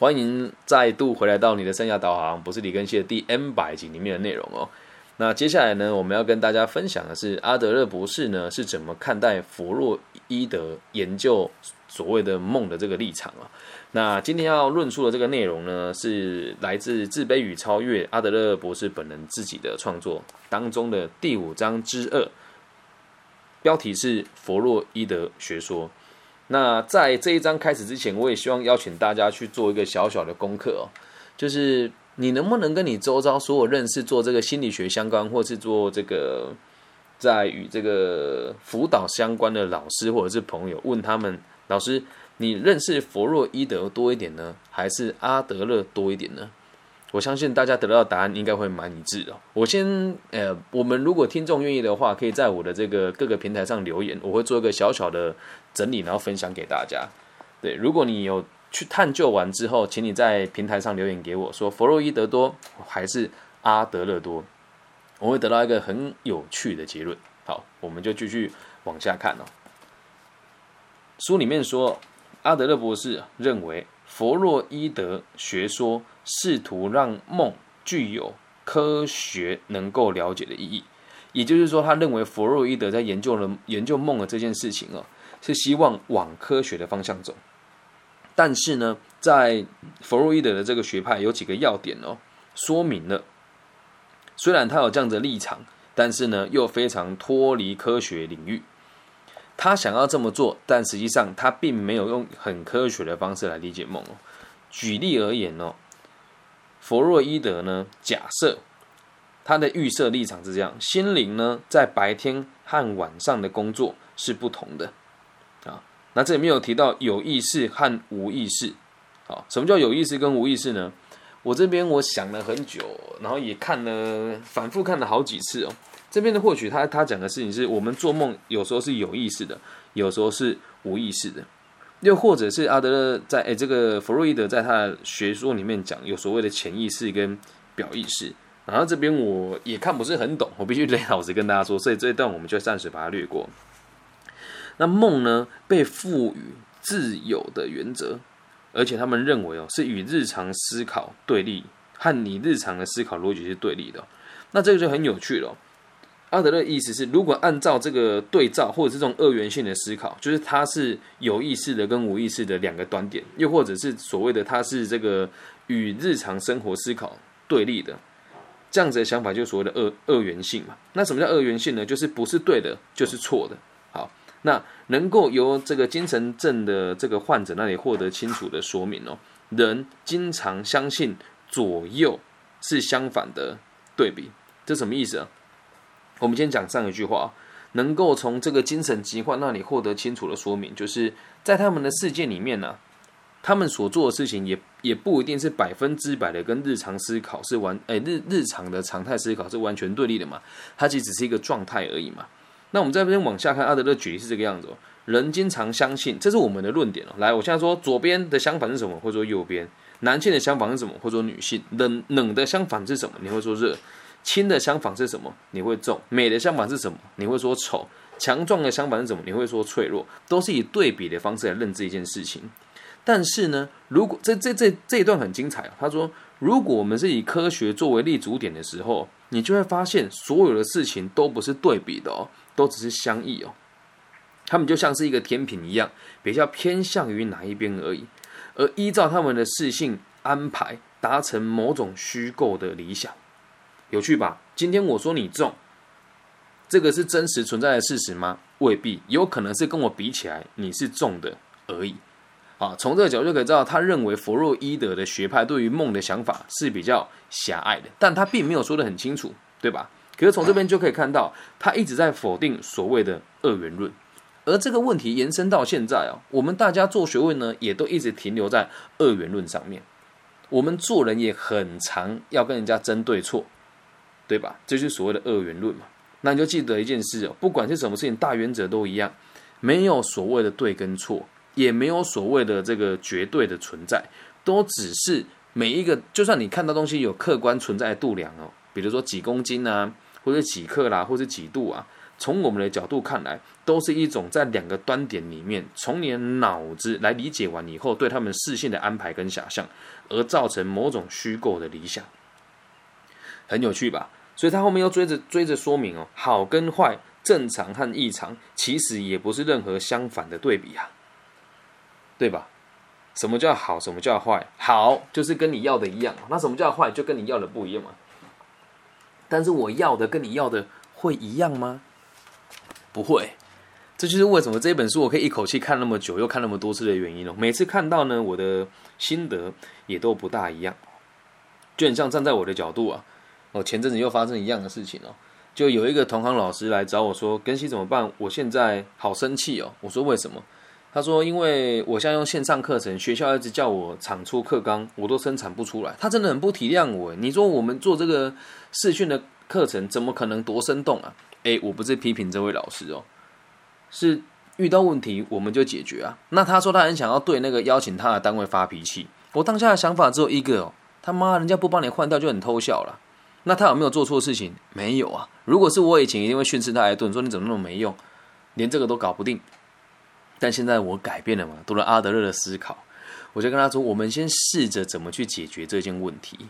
欢迎再度回来到你的生涯导航，不是李根希的第 N 百集里面的内容哦。那接下来呢，我们要跟大家分享的是阿德勒博士呢是怎么看待弗洛伊德研究所谓的梦的这个立场啊。那今天要论述的这个内容呢，是来自《自卑与超越》阿德勒博士本人自己的创作当中的第五章之二，标题是弗洛伊德学说。那在这一章开始之前，我也希望邀请大家去做一个小小的功课哦，就是你能不能跟你周遭所有认识做这个心理学相关，或是做这个在与这个辅导相关的老师或者是朋友，问他们老师，你认识弗洛伊德多一点呢，还是阿德勒多一点呢？我相信大家得到答案应该会蛮一致的。我先，呃，我们如果听众愿意的话，可以在我的这个各个平台上留言，我会做一个小小的整理，然后分享给大家。对，如果你有去探究完之后，请你在平台上留言给我，说弗洛伊德多还是阿德勒多，我会得到一个很有趣的结论。好，我们就继续往下看哦。书里面说，阿德勒博士认为。弗洛伊德学说试图让梦具有科学能够了解的意义，也就是说，他认为弗洛伊德在研究了研究梦的这件事情哦，是希望往科学的方向走。但是呢，在弗洛伊德的这个学派有几个要点哦，说明了虽然他有这样的立场，但是呢，又非常脱离科学领域。他想要这么做，但实际上他并没有用很科学的方式来理解梦哦。举例而言哦，弗洛伊德呢假设他的预设立场是这样：心灵呢在白天和晚上的工作是不同的啊。那这里面有提到有意识和无意识。好，什么叫有意识跟无意识呢？我这边我想了很久，然后也看了反复看了好几次哦。这边的获取他他讲的事情是我们做梦有时候是有意识的，有时候是无意识的，又或者是阿德勒在诶这个弗洛伊德在他的学说里面讲有所谓的潜意识跟表意识，然后这边我也看不是很懂，我必须得老实跟大家说，所以这一段我们就暂时把它略过。那梦呢被赋予自由的原则，而且他们认为哦是与日常思考对立，和你日常的思考逻辑是对立的，那这个就很有趣了。阿德勒意思是，如果按照这个对照或者是这种二元性的思考，就是它是有意识的跟无意识的两个端点，又或者是所谓的它是这个与日常生活思考对立的，这样子的想法就所谓的二二元性嘛。那什么叫二元性呢？就是不是对的，就是错的。好，那能够由这个精神症的这个患者那里获得清楚的说明哦。人经常相信左右是相反的对比，这什么意思啊？我们先讲上一句话，能够从这个精神疾患那里获得清楚的说明，就是在他们的世界里面呢，他们所做的事情也也不一定是百分之百的跟日常思考是完，哎日日常的常态思考是完全对立的嘛，它其实只是一个状态而已嘛。那我们这边往下看，阿德勒举例是这个样子哦，人经常相信，这是我们的论点哦。来，我现在说左边的相反是什么，或者说右边，男性的相反是什么，或者说女性，冷冷的相反是什么？你会说热。轻的相反是什么？你会重。美的相反是什么？你会说丑。强壮的相反是什么？你会说脆弱。都是以对比的方式来认知一件事情。但是呢，如果这这这这一段很精彩啊，他说，如果我们是以科学作为立足点的时候，你就会发现所有的事情都不是对比的哦，都只是相异哦。他们就像是一个天平一样，比较偏向于哪一边而已，而依照他们的事性安排，达成某种虚构的理想。有趣吧？今天我说你重，这个是真实存在的事实吗？未必，有可能是跟我比起来你是重的而已。啊，从这个角度就可以知道，他认为弗洛伊德的学派对于梦的想法是比较狭隘的，但他并没有说的很清楚，对吧？可是从这边就可以看到，他一直在否定所谓的二元论，而这个问题延伸到现在啊，我们大家做学问呢，也都一直停留在二元论上面。我们做人也很常要跟人家争对错。对吧？这就是所谓的二元论嘛。那你就记得一件事哦，不管是什么事情，大原则都一样，没有所谓的对跟错，也没有所谓的这个绝对的存在，都只是每一个，就算你看到东西有客观存在的度量哦，比如说几公斤啊，或者几克啦，或者几度啊，从我们的角度看来，都是一种在两个端点里面，从你的脑子来理解完以后，对他们视线的安排跟想象，而造成某种虚构的理想，很有趣吧？所以他后面又追着追着说明哦，好跟坏，正常和异常，其实也不是任何相反的对比啊，对吧？什么叫好？什么叫坏？好就是跟你要的一样，那什么叫坏？就跟你要的不一样嘛。但是我要的跟你要的会一样吗？不会。这就是为什么这本书我可以一口气看那么久，又看那么多次的原因哦。每次看到呢，我的心得也都不大一样。就很像站在我的角度啊，哦，前阵子又发生一样的事情哦，就有一个同行老师来找我说：“根西怎么办？我现在好生气哦。”我说：“为什么？”他说：“因为我现在用线上课程，学校一直叫我产出课纲，我都生产不出来。他真的很不体谅我。你说我们做这个视讯的课程，怎么可能多生动啊？诶，我不是批评这位老师哦，是遇到问题我们就解决啊。那他说他很想要对那个邀请他的单位发脾气。我当下的想法只有一个哦，他妈，人家不帮你换掉就很偷笑了。那他有没有做错事情？没有啊。如果是我以前，一定会训斥他一顿，说你怎么那么没用，连这个都搞不定。”但现在我改变了嘛，读了阿德勒的思考，我就跟他说：我们先试着怎么去解决这件问题，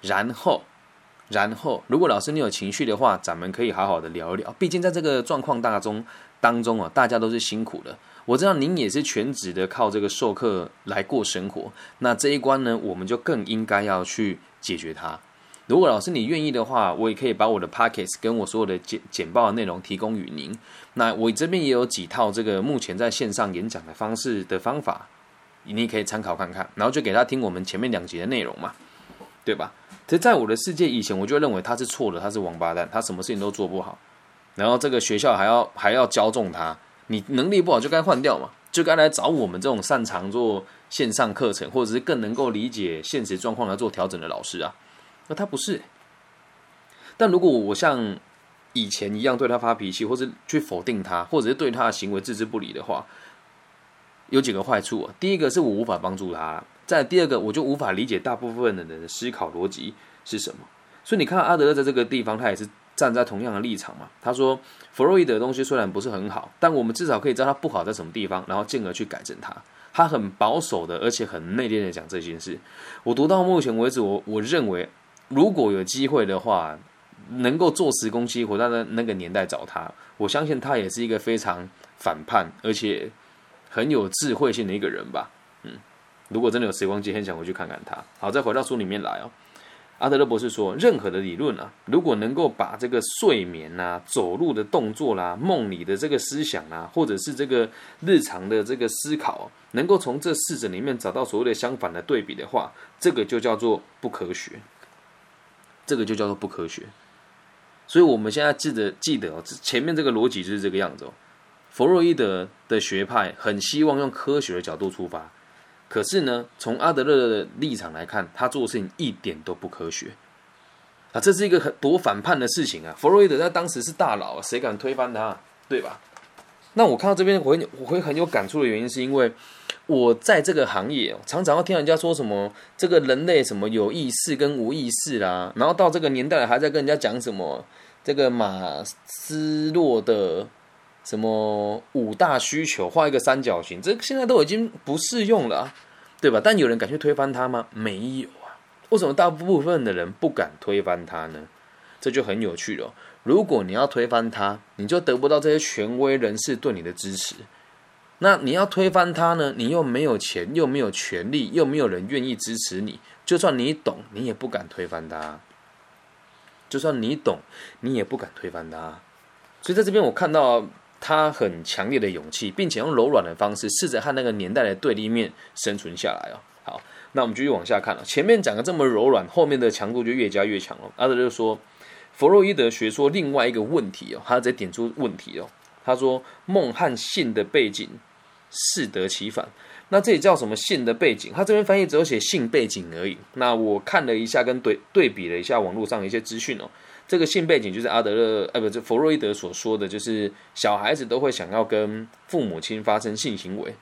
然后，然后，如果老师你有情绪的话，咱们可以好好的聊一聊。毕竟在这个状况大中当中啊，大家都是辛苦的。我知道您也是全职的靠这个授课来过生活，那这一关呢，我们就更应该要去解决它。如果老师你愿意的话，我也可以把我的 pockets 跟我所有的简简报的内容提供与您。那我这边也有几套这个目前在线上演讲的方式的方法，你可以参考看看。然后就给他听我们前面两集的内容嘛，对吧？其实在我的世界以前，我就认为他是错的，他是王八蛋，他什么事情都做不好。然后这个学校还要还要骄纵他，你能力不好就该换掉嘛，就该来找我们这种擅长做线上课程，或者是更能够理解现实状况来做调整的老师啊。那他不是，但如果我像以前一样对他发脾气，或者去否定他，或者是对他的行为置之不理的话，有几个坏处啊。第一个是我无法帮助他，再第二个我就无法理解大部分的人的思考逻辑是什么。所以你看阿德勒在这个地方，他也是站在同样的立场嘛。他说弗洛伊德的东西虽然不是很好，但我们至少可以知道他不好在什么地方，然后进而去改正它。他很保守的，而且很内敛的讲这件事。我读到目前为止，我我认为。如果有机会的话，能够坐时光机回到那那个年代找他，我相信他也是一个非常反叛而且很有智慧性的一个人吧。嗯，如果真的有时光机，很想回去看看他。好，再回到书里面来哦。阿德勒博士说，任何的理论啊，如果能够把这个睡眠呐、走路的动作啦、梦里的这个思想啊，或者是这个日常的这个思考，能够从这四者里面找到所谓的相反的对比的话，这个就叫做不科学。这个就叫做不科学，所以我们现在记得记得哦，前面这个逻辑就是这个样子哦。弗洛伊德的学派很希望用科学的角度出发，可是呢，从阿德勒的立场来看，他做事情一点都不科学啊，这是一个很多反叛的事情啊。弗洛伊德在当时是大佬，谁敢推翻他，对吧？那我看到这边，我会我会很有感触的原因，是因为。我在这个行业，常常要听人家说什么这个人类什么有意识跟无意识啦，然后到这个年代还在跟人家讲什么这个马斯洛的什么五大需求，画一个三角形，这现在都已经不适用了，对吧？但有人敢去推翻它吗？没有啊。为什么大部分的人不敢推翻它呢？这就很有趣了。如果你要推翻它，你就得不到这些权威人士对你的支持。那你要推翻他呢？你又没有钱，又没有权利，又没有人愿意支持你。就算你懂，你也不敢推翻他。就算你懂，你也不敢推翻他。所以在这边，我看到他很强烈的勇气，并且用柔软的方式，试着和那个年代的对立面生存下来哦。好，那我们继续往下看了。前面讲的这么柔软，后面的强度就越加越强了。阿德就说，弗洛伊德学说另外一个问题哦，他在点出问题哦。他说，梦和性的背景。适得其反，那这里叫什么性的背景？他这边翻译只有写性背景而已。那我看了一下，跟对对比了一下网络上一些资讯哦。这个性背景就是阿德勒，呃，不，是弗洛伊德所说的，就是小孩子都会想要跟父母亲发生性行为。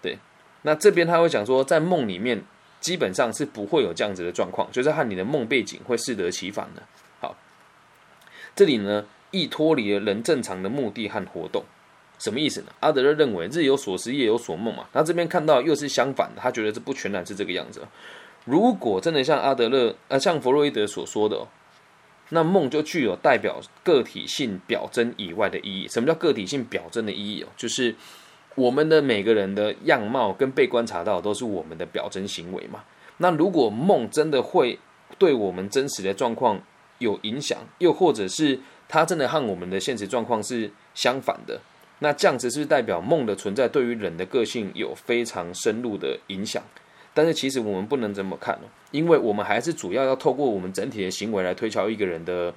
对，那这边他会讲说，在梦里面基本上是不会有这样子的状况，就是和你的梦背景会适得其反的。好，这里呢易脱离了人正常的目的和活动。什么意思呢？阿德勒认为日有所思，夜有所梦嘛。他这边看到又是相反的，他觉得这不全然是这个样子。如果真的像阿德勒呃像弗洛伊德所说的，哦那梦就具有代表个体性表征以外的意义。什么叫个体性表征的意义哦？就是我们的每个人的样貌跟被观察到都是我们的表征行为嘛。那如果梦真的会对我们真实的状况有影响，又或者是它真的和我们的现实状况是相反的？那这样子是代表梦的存在对于人的个性有非常深入的影响，但是其实我们不能这么看哦，因为我们还是主要要透过我们整体的行为来推敲一个人的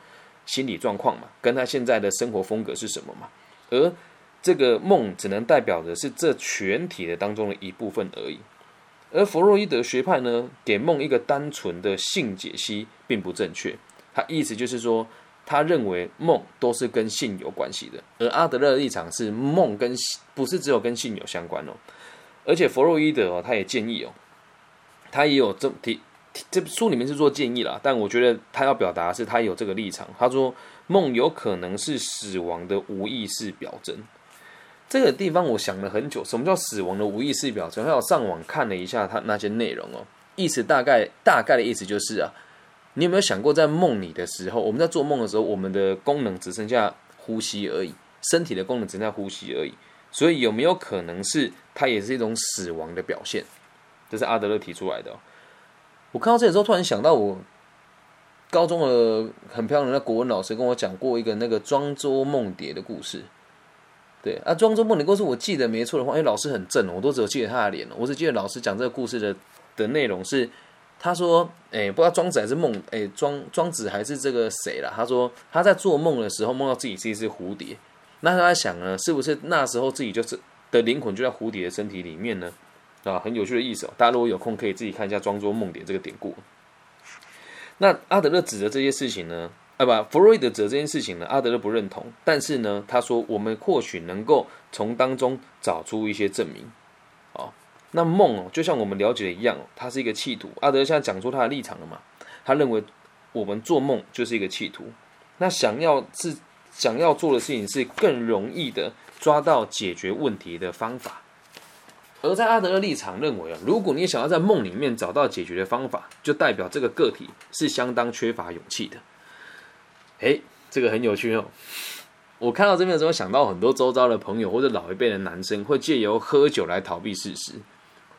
心理状况嘛，跟他现在的生活风格是什么嘛，而这个梦只能代表的是这全体的当中的一部分而已，而弗洛伊德学派呢，给梦一个单纯的性解析并不正确，他意思就是说。他认为梦都是跟性有关系的，而阿德勒的立场是梦跟不是只有跟性有相关哦。而且弗洛伊德哦，他也建议哦，他也有这提这书里面是做建议啦，但我觉得他要表达是他有这个立场。他说梦有可能是死亡的无意识表征。这个地方我想了很久，什么叫死亡的无意识表征？还有上网看了一下他那些内容哦，意思大概大概的意思就是啊。你有没有想过，在梦里的时候，我们在做梦的时候，我们的功能只剩下呼吸而已，身体的功能只剩下呼吸而已。所以有没有可能是它也是一种死亡的表现？这是阿德勒提出来的。我看到这里之后，突然想到我高中的很漂亮的国文老师跟我讲过一个那个庄周梦蝶的故事。对啊，庄周梦蝶故事，我记得没错的话，因为老师很正，我都只有记得他的脸我只记得老师讲这个故事的的内容是。他说：“哎，不知道庄子还是梦，哎，庄庄子还是这个谁了？他说他在做梦的时候梦到自己是一只蝴蝶，那他在想呢，是不是那时候自己就是的灵魂就在蝴蝶的身体里面呢？啊，很有趣的意思哦。大家如果有空可以自己看一下庄周梦蝶这个典故。那阿德勒指的这些事情呢？啊，不，弗洛伊德指的这件事情呢？阿德勒不认同，但是呢，他说我们或许能够从当中找出一些证明。”那梦哦，就像我们了解的一样，它是一个企图。阿德现在讲出他的立场了嘛？他认为我们做梦就是一个企图。那想要是想要做的事情是更容易的抓到解决问题的方法。而在阿德的立场认为啊，如果你想要在梦里面找到解决的方法，就代表这个个体是相当缺乏勇气的。诶，这个很有趣哦。我看到这边的时候，想到很多周遭的朋友或者老一辈的男生会借由喝酒来逃避事实。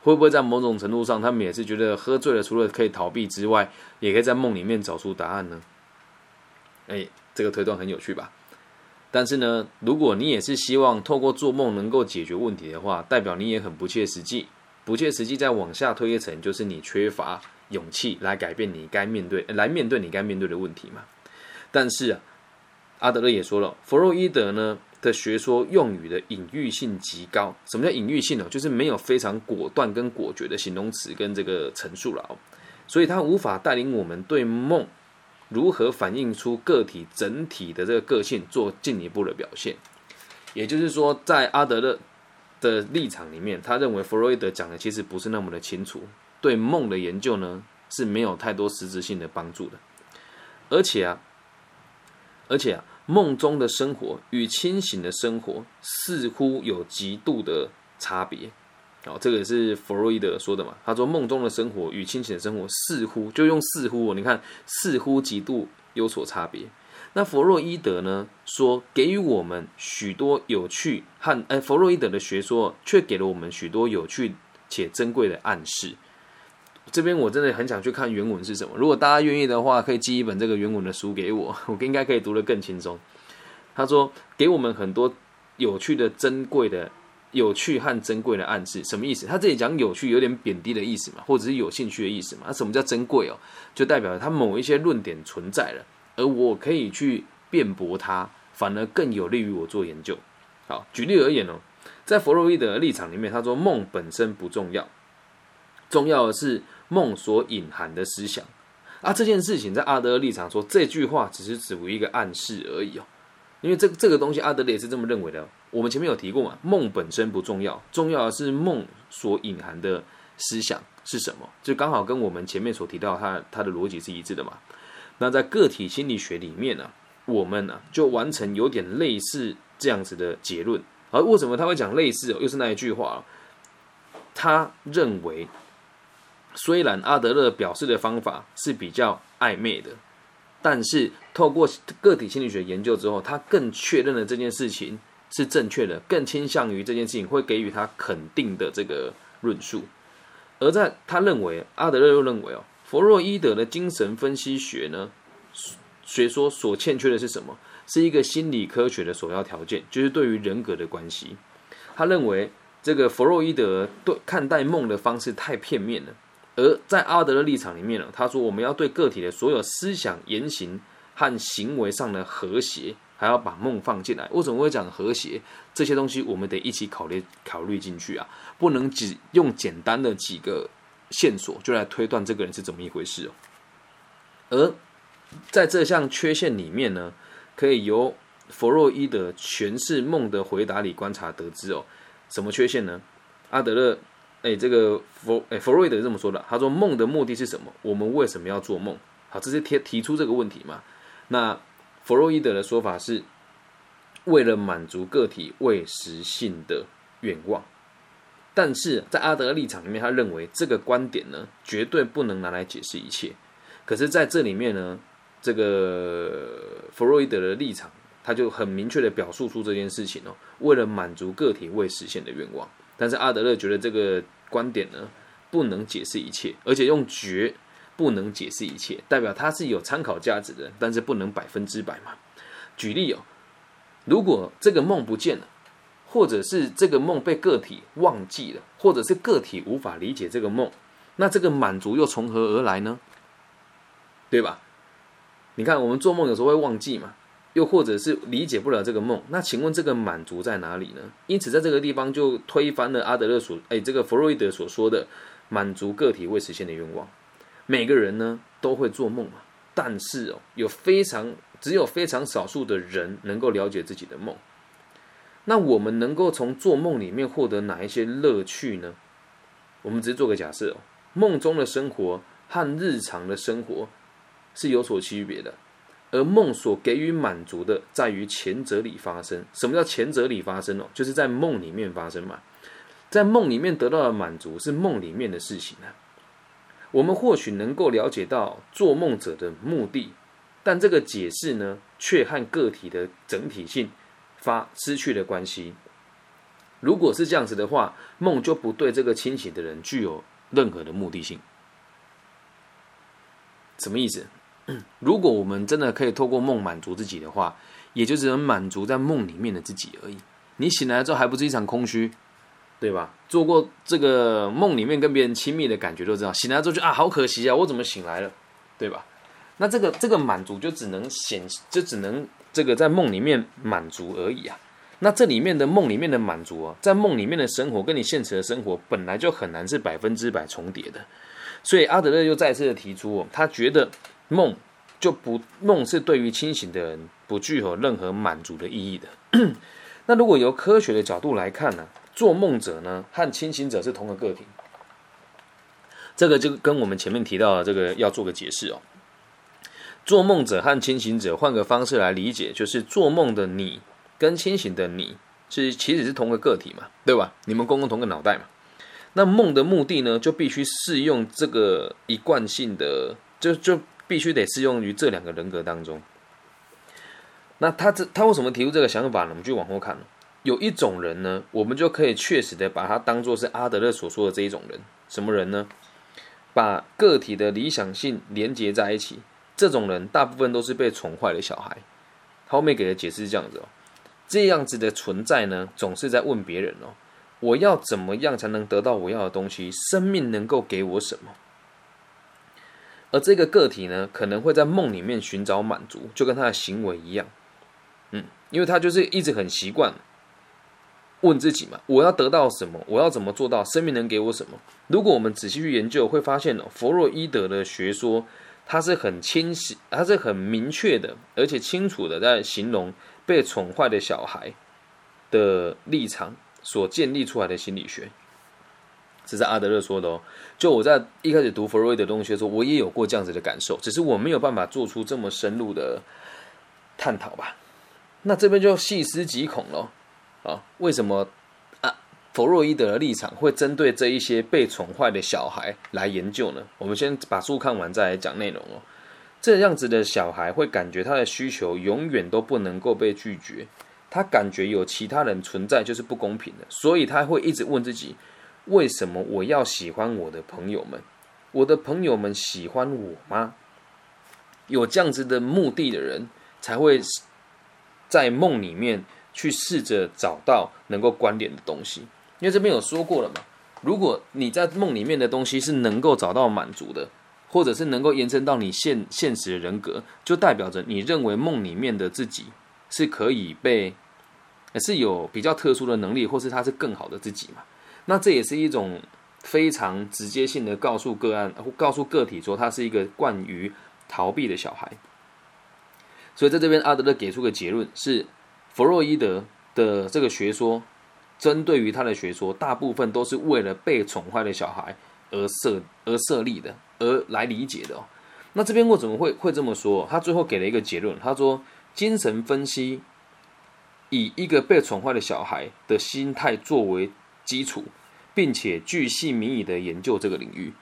会不会在某种程度上，他们也是觉得喝醉了，除了可以逃避之外，也可以在梦里面找出答案呢？哎，这个推断很有趣吧？但是呢，如果你也是希望透过做梦能够解决问题的话，代表你也很不切实际。不切实际，再往下推一层，就是你缺乏勇气来改变你该面对、来面对你该面对的问题嘛？但是啊，阿德勒也说了，弗洛伊德呢？的学说用语的隐喻性极高。什么叫隐喻性呢？就是没有非常果断跟果决的形容词跟这个陈述了哦，所以它无法带领我们对梦如何反映出个体整体的这个个性做进一步的表现。也就是说，在阿德勒的立场里面，他认为弗洛伊德讲的其实不是那么的清楚，对梦的研究呢是没有太多实质性的帮助的。而且啊，而且啊。梦中的生活与清醒的生活似乎有极度的差别，哦，这个是弗洛伊德说的嘛？他说梦中的生活与清醒的生活似乎就用似乎，你看似乎极度有所差别。那弗洛伊德呢说给予我们许多有趣和哎，弗洛伊德的学说却给了我们许多有趣且珍贵的暗示。这边我真的很想去看原文是什么。如果大家愿意的话，可以寄一本这个原文的书给我，我应该可以读得更轻松。他说，给我们很多有趣的、珍贵的、有趣和珍贵的暗示，什么意思？他这里讲有趣，有点贬低的意思嘛，或者是有兴趣的意思嘛？那什么叫珍贵哦？就代表他某一些论点存在了，而我可以去辩驳它，反而更有利于我做研究。好，举例而言哦，在弗洛伊德的立场里面，他说梦本身不重要，重要的是。梦所隐含的思想啊，这件事情在阿德勒立场说，这句话只是只为一个暗示而已哦。因为这这个东西，阿德勒也是这么认为的。我们前面有提过嘛，梦本身不重要，重要的是梦所隐含的思想是什么，就刚好跟我们前面所提到他他的逻辑是一致的嘛。那在个体心理学里面呢，我们呢就完成有点类似这样子的结论。而为什么他会讲类似哦？又是那一句话，他认为，虽然阿德勒表示的方法是比较暧昧的，但是透过个体心理学研究之后，他更确认了这件事情是正确的，更倾向于这件事情会给予他肯定的这个论述。而在他认为，阿德勒又认为哦，弗洛伊德的精神分析学呢，学说所欠缺的是什么？是一个心理科学的首要条件，就是对于人格的关系。他认为这个弗洛伊德对看待梦的方式太片面了，而在阿德勒立场里面呢，他说我们要对个体的所有思想、言行和行为上的和谐，还要把梦放进来。为什么会讲和谐？这些东西我们得一起考虑考虑进去啊，不能只用简单的几个线索就来推断这个人是怎么一回事哦。而在这项缺陷里面呢？可以由弗洛伊德诠释梦的回答里观察得知哦，什么缺陷呢？阿德勒，哎，这个弗哎弗洛伊德这么说的，他说梦的目的是什么？我们为什么要做梦？好，这是提提出这个问题嘛？那弗洛伊德的说法是，为了满足个体未实现的愿望。但是在阿德勒立场里面，他认为这个观点呢，绝对不能拿来解释一切。可是在这里面呢？这个弗洛伊德的立场，他就很明确的表述出这件事情哦，为了满足个体未实现的愿望。但是阿德勒觉得这个观点呢，不能解释一切，而且用绝不能解释一切，代表它是有参考价值的，但是不能百分之百嘛。举例哦，如果这个梦不见了，或者是这个梦被个体忘记了，或者是个体无法理解这个梦，那这个满足又从何而来呢？对吧？你看，我们做梦有时候会忘记嘛，又或者是理解不了这个梦，那请问这个满足在哪里呢？因此，在这个地方就推翻了阿德勒所哎，这个弗洛伊德所说的满足个体未实现的愿望。每个人呢都会做梦嘛，但是哦，有非常只有非常少数的人能够了解自己的梦。那我们能够从做梦里面获得哪一些乐趣呢？我们只是做个假设哦，梦中的生活和日常的生活。是有所区别的，而梦所给予满足的，在于前者里发生。什么叫前者里发生哦？就是在梦里面发生嘛，在梦里面得到的满足是梦里面的事情啊。我们或许能够了解到做梦者的目的，但这个解释呢，却和个体的整体性发失去了关系。如果是这样子的话，梦就不对这个清醒的人具有任何的目的性。什么意思？如果我们真的可以透过梦满足自己的话，也就只能满足在梦里面的自己而已。你醒来之后还不是一场空虚，对吧？做过这个梦里面跟别人亲密的感觉都知道，醒来之后就啊，好可惜啊，我怎么醒来了，对吧？那这个这个满足就只能显，就只能这个在梦里面满足而已啊。那这里面的梦里面的满足啊，在梦里面的生活跟你现实的生活本来就很难是百分之百重叠的，所以阿德勒又再次的提出，他觉得。梦就不梦是对于清醒的人不具有任何满足的意义的。那如果由科学的角度来看呢？做梦者呢和清醒者是同个个体。这个就跟我们前面提到的这个要做个解释哦。做梦者和清醒者，换个方式来理解，就是做梦的你跟清醒的你是其实是同个个体嘛，对吧？你们共用同个脑袋嘛。那梦的目的呢，就必须适用这个一贯性的，就就。必须得适用于这两个人格当中。那他这他为什么提出这个想法呢？我们就往后看有一种人呢，我们就可以确实的把他当做是阿德勒所说的这一种人。什么人呢？把个体的理想性连接在一起。这种人大部分都是被宠坏的小孩。后面给的解释是这样子哦：这样子的存在呢，总是在问别人哦，我要怎么样才能得到我要的东西？生命能够给我什么？而这个个体呢，可能会在梦里面寻找满足，就跟他的行为一样，嗯，因为他就是一直很习惯问自己嘛：我要得到什么？我要怎么做到？生命能给我什么？如果我们仔细去研究，会发现哦，弗洛伊德的学说，他是很清晰，他是很明确的，而且清楚的在形容被宠坏的小孩的立场所建立出来的心理学。这是阿德勒说的哦。就我在一开始读弗洛伊德东西的时候，我也有过这样子的感受，只是我没有办法做出这么深入的探讨吧。那这边就细思极恐了啊！为什么啊？弗洛伊德的立场会针对这一些被宠坏的小孩来研究呢？我们先把书看完再来讲内容哦。这样子的小孩会感觉他的需求永远都不能够被拒绝，他感觉有其他人存在就是不公平的，所以他会一直问自己：为什么我要喜欢我的朋友们？我的朋友们喜欢我吗？有这样子的目的的人，才会在梦里面去试着找到能够关联的东西。因为这边有说过了嘛，如果你在梦里面的东西是能够找到满足的。或者是能够延伸到你现现实的人格，就代表着你认为梦里面的自己是可以被，是有比较特殊的能力，或是他是更好的自己嘛？那这也是一种非常直接性的告诉个案，告诉个体说他是一个惯于逃避的小孩。所以在这边，阿德勒给出个结论是，弗洛伊德的这个学说，针对于他的学说，大部分都是为了被宠坏的小孩而设而设立的。而来理解的哦，那这边我怎么会会这么说？他最后给了一个结论，他说精神分析以一个被宠坏的小孩的心态作为基础，并且巨细靡遗的研究这个领域。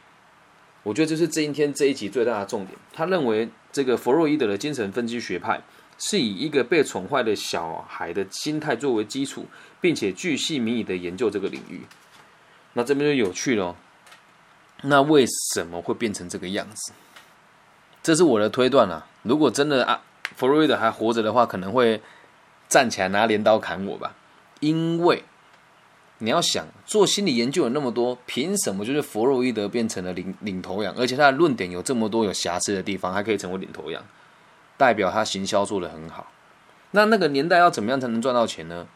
我觉得这是这一天这一集最大的重点。他认为这个弗洛伊德的精神分析学派是以一个被宠坏的小孩的心态作为基础，并且巨细靡遗的研究这个领域。那这边就有趣了。那为什么会变成这个样子？这是我的推断啊。如果真的啊，弗洛伊德还活着的话，可能会站起来拿镰刀砍我吧。因为你要想做心理研究有那么多，凭什么就是弗洛伊德变成了领领头羊？而且他的论点有这么多有瑕疵的地方，还可以成为领头羊，代表他行销做的很好。那那个年代要怎么样才能赚到钱呢？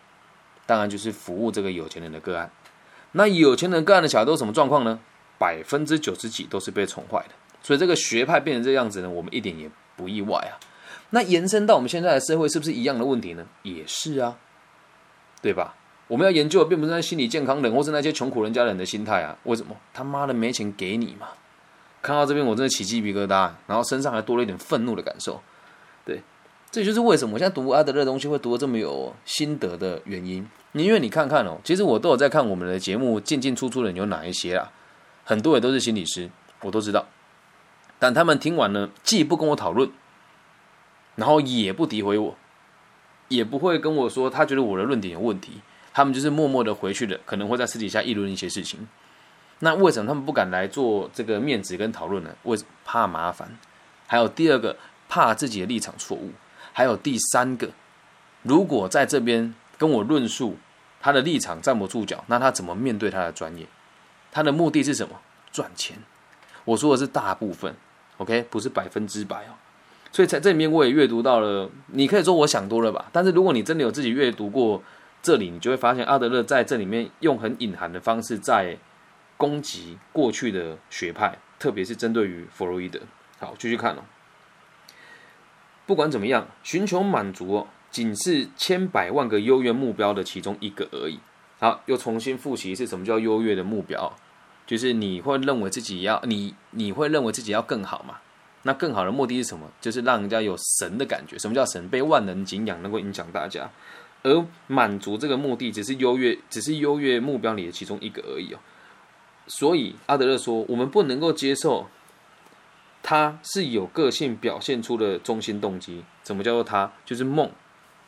当然就是服务这个有钱人的个案。那有钱人个案的小孩都什么状况呢？百分之九十几都是被宠坏的，所以这个学派变成这样子呢，我们一点也不意外啊。那延伸到我们现在的社会，是不是一样的问题呢？也是啊，对吧？我们要研究的并不是那心理健康人，或是那些穷苦人家人的心态啊。为什么？他妈的没钱给你嘛？看到这边我真的起鸡皮疙瘩，然后身上还多了一点愤怒的感受。对，这就是为什么我现在读阿德勒的东西会读的这么有心得的原因。因为你看看哦，其实我都有在看我们的节目，进进出出的有哪一些啊？很多也都是心理师，我都知道，但他们听完呢，既不跟我讨论，然后也不诋毁我，也不会跟我说他觉得我的论点有问题，他们就是默默的回去的，可能会在私底下议论一些事情。那为什么他们不敢来做这个面子跟讨论呢？为怕麻烦，还有第二个怕自己的立场错误，还有第三个，如果在这边跟我论述他的立场站不住脚，那他怎么面对他的专业？他的目的是什么？赚钱。我说的是大部分，OK，不是百分之百哦。所以在这里面，我也阅读到了。你可以说我想多了吧？但是如果你真的有自己阅读过这里，你就会发现阿德勒在这里面用很隐含的方式在攻击过去的学派，特别是针对于弗洛伊德。好，继续看哦。不管怎么样，寻求满足哦，仅是千百万个优越目标的其中一个而已。好，又重新复习是什么叫优越的目标？就是你会认为自己要你，你会认为自己要更好嘛？那更好的目的是什么？就是让人家有神的感觉。什么叫神？被万能敬仰，能够影响大家。而满足这个目的，只是优越，只是优越目标里的其中一个而已哦。所以阿德勒说，我们不能够接受他是有个性表现出的中心动机。怎么叫做他？就是梦。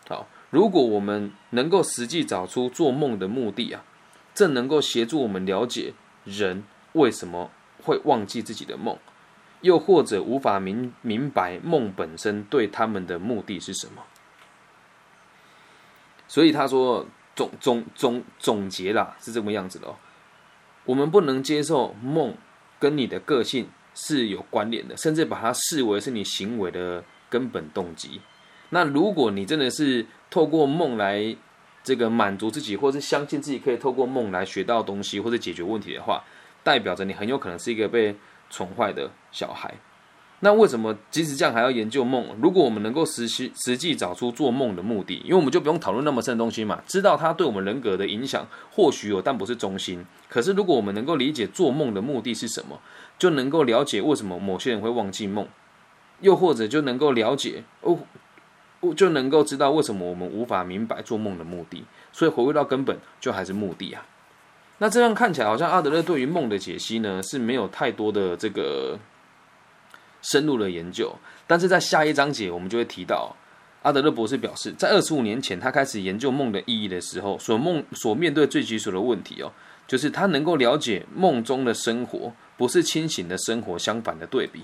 好。如果我们能够实际找出做梦的目的啊，这能够协助我们了解人为什么会忘记自己的梦，又或者无法明明白梦本身对他们的目的是什么。所以他说总总总总结啦，是这么样子的哦。我们不能接受梦跟你的个性是有关联的，甚至把它视为是你行为的根本动机。那如果你真的是透过梦来这个满足自己，或是相信自己可以透过梦来学到东西或者解决问题的话，代表着你很有可能是一个被宠坏的小孩。那为什么即使这样还要研究梦？如果我们能够实习实际找出做梦的目的，因为我们就不用讨论那么深的东西嘛，知道它对我们人格的影响或许有，但不是中心。可是如果我们能够理解做梦的目的是什么，就能够了解为什么某些人会忘记梦，又或者就能够了解哦。就能够知道为什么我们无法明白做梦的目的。所以回归到根本，就还是目的啊。那这样看起来，好像阿德勒对于梦的解析呢是没有太多的这个深入的研究。但是在下一章节，我们就会提到，阿德勒博士表示，在二十五年前他开始研究梦的意义的时候，所梦所面对最棘手的问题哦，就是他能够了解梦中的生活不是清醒的生活相反的对比。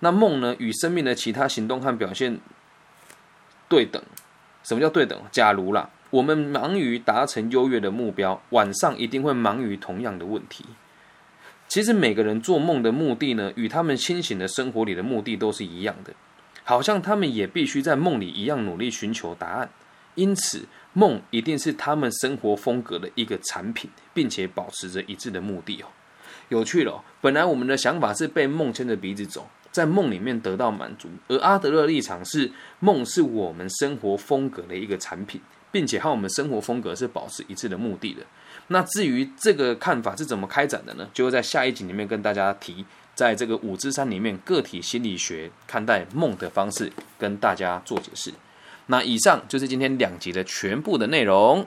那梦呢，与生命的其他行动和表现对等。什么叫对等？假如啦，我们忙于达成优越的目标，晚上一定会忙于同样的问题。其实每个人做梦的目的呢，与他们清醒的生活里的目的都是一样的，好像他们也必须在梦里一样努力寻求答案。因此，梦一定是他们生活风格的一个产品，并且保持着一致的目的哦。有趣了，本来我们的想法是被梦牵着鼻子走。在梦里面得到满足，而阿德勒立场是梦是我们生活风格的一个产品，并且和我们生活风格是保持一致的目的的。那至于这个看法是怎么开展的呢？就会在下一集里面跟大家提，在这个五之山里面个体心理学看待梦的方式，跟大家做解释。那以上就是今天两集的全部的内容。